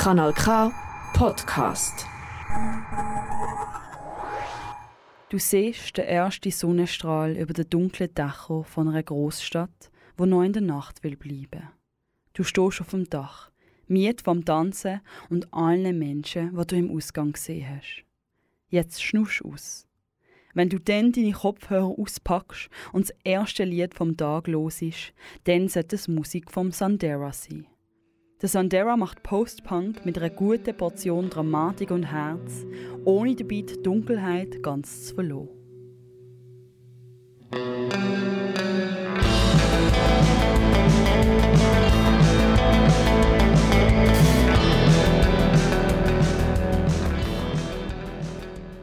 Kanal K Podcast. Du siehst den ersten Sonnenstrahl über den dunklen Dächern von einer Großstadt, wo noch in der Nacht will bleiben. Du stehst auf dem Dach, miet vom Tanzen und allen Menschen, die du im Ausgang gesehen hast. Jetzt schnusch aus. Wenn du dann deine Kopfhörer auspackst und das erste Lied vom Tag los ist, dann sollte es Musik vom Sandera sein. Der Sandera macht Post-Punk mit einer guten Portion Dramatik und Herz, ohne dabei die Dunkelheit ganz zu verlieren.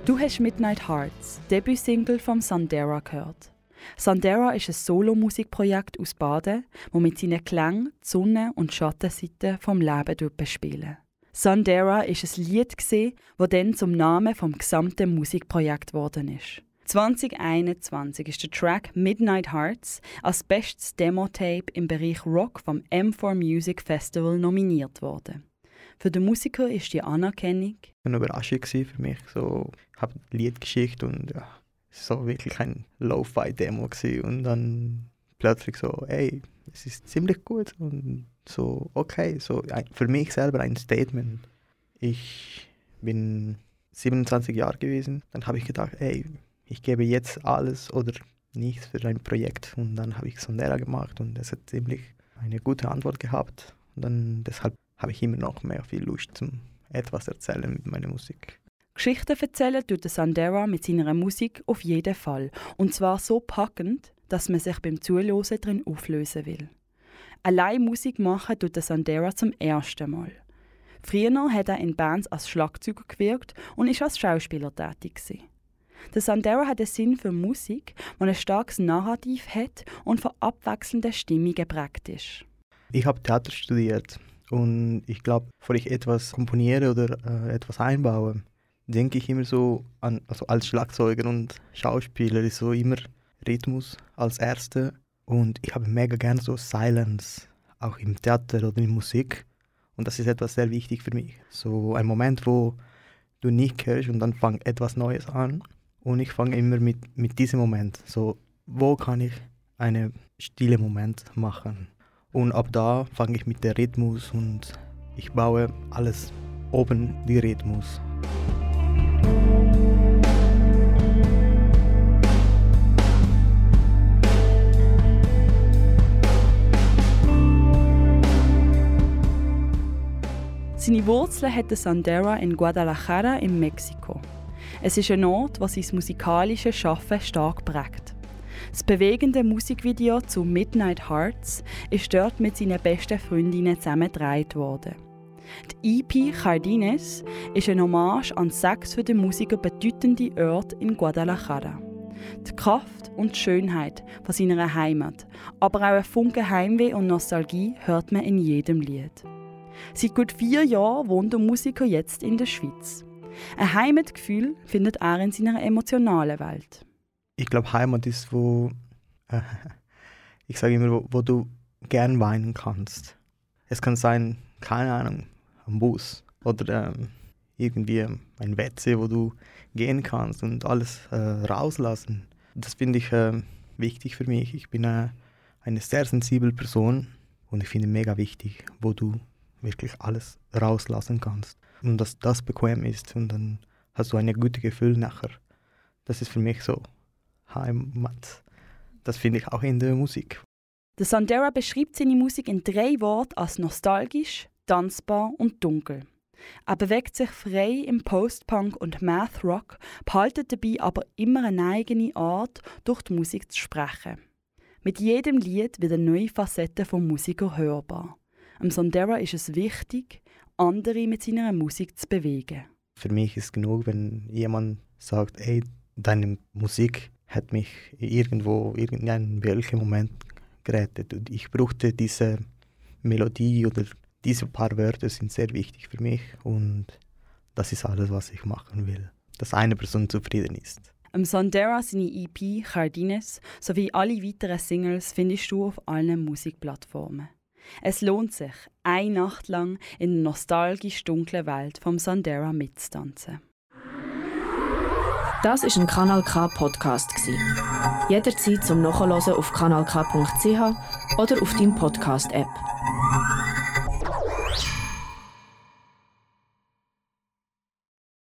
Du hast Midnight Hearts, Debütsingle vom Sandera gehört. Sandera ist ein Solomusikprojekt aus Baden, das mit seinen Klängen die Sonne- und Schattenseiten vom Leben bespielen. Sandera ist ein Lied, das dann zum Namen vom gesamten Musikprojekt geworden ist. 2021 ist der Track Midnight Hearts als bestes Demo-Tape im Bereich Rock vom M4 Music Festival nominiert worden. Für den Musiker ist die Anerkennung eine Überraschung für mich. So, ich habe ein Lied geschickt und ja, so wirklich ein Lo-Fi-Demo und dann plötzlich so, ey, es ist ziemlich gut und so, okay, so für mich selber ein Statement. Ich bin 27 Jahre gewesen, dann habe ich gedacht, ey, ich gebe jetzt alles oder nichts für ein Projekt und dann habe ich Sondera gemacht und es hat ziemlich eine gute Antwort gehabt und dann deshalb habe ich immer noch mehr viel Lust zum etwas erzählen mit meiner Musik. Geschichten erzählen tut Sandera mit seiner Musik auf jeden Fall. Und zwar so packend, dass man sich beim Zuhören drin auflösen will. Allein Musik machen tut Sandera zum ersten Mal. Früher hat er in Bands als Schlagzeuger gewirkt und ist als Schauspieler tätig gewesen. Der Sandera hat einen Sinn für Musik, die ein starkes Narrativ hat und von abwechselnden Stimmungen geprägt ist. Ich habe Theater studiert und ich glaube, bevor ich etwas komponiere oder äh, etwas einbaue, denke ich immer so an, also als Schlagzeuger und Schauspieler ist so immer Rhythmus als Erste. Und ich habe mega gern so Silence, auch im Theater oder in Musik. Und das ist etwas sehr wichtig für mich. So ein Moment, wo du nicht hörst und dann fängt etwas Neues an. Und ich fange immer mit, mit diesem Moment, so wo kann ich einen stille Moment machen? Und ab da fange ich mit der Rhythmus und ich baue alles oben die Rhythmus. Seine Wurzeln hat Sandera in Guadalajara in Mexiko. Es ist ein Ort, was sein musikalisches Schaffen stark prägt. Das bewegende Musikvideo zu Midnight Hearts ist dort mit seinen besten Freundinnen zusammen gedreht worden. Die EP Jardines ist ein Hommage an sechs für den Musiker bedeutende Orte in Guadalajara. Die Kraft und die Schönheit von seiner Heimat, aber auch ein Funke Heimweh und Nostalgie hört man in jedem Lied. Seit gut vier Jahren wohnt der Musiker jetzt in der Schweiz. Ein Heimatgefühl findet er in seiner emotionalen Welt. Ich glaube, Heimat ist, wo, äh, ich sage immer, wo, wo, du gern weinen kannst. Es kann sein, keine Ahnung, am Bus oder ähm, irgendwie ein WC, wo du gehen kannst und alles äh, rauslassen. Das finde ich äh, wichtig für mich. Ich bin äh, eine sehr sensible Person und ich finde mega wichtig, wo du wirklich alles rauslassen kannst. Und dass das bequem ist und dann hast du ein gutes Gefühl nachher. Das ist für mich so Heimat. Das finde ich auch in der Musik. Der Sandera beschreibt seine Musik in drei Worten als nostalgisch, tanzbar und dunkel. Er bewegt sich frei im Post-Punk und Math-Rock, behaltet dabei aber immer eine eigene Art, durch die Musik zu sprechen. Mit jedem Lied wird eine neue Facette vom Musiker hörbar. Am Sandera ist es wichtig, andere mit seiner Musik zu bewegen. Für mich ist genug, wenn jemand sagt, ey, deine Musik hat mich irgendwo, irgendeinen welchen Moment gerettet. Und ich brauchte diese Melodie oder diese paar Wörter sind sehr wichtig für mich und das ist alles, was ich machen will. Dass eine Person zufrieden ist. Am Sandera seine EP Jardines sowie alle weiteren Singles findest du auf allen Musikplattformen. Es lohnt sich, eine Nacht lang in der nostalgisch dunklen Welt vom Sandera mitzutanzen. Das ist ein Kanal K Podcast Jederzeit zum Nachhören auf kanalk.ch oder auf deinem Podcast App.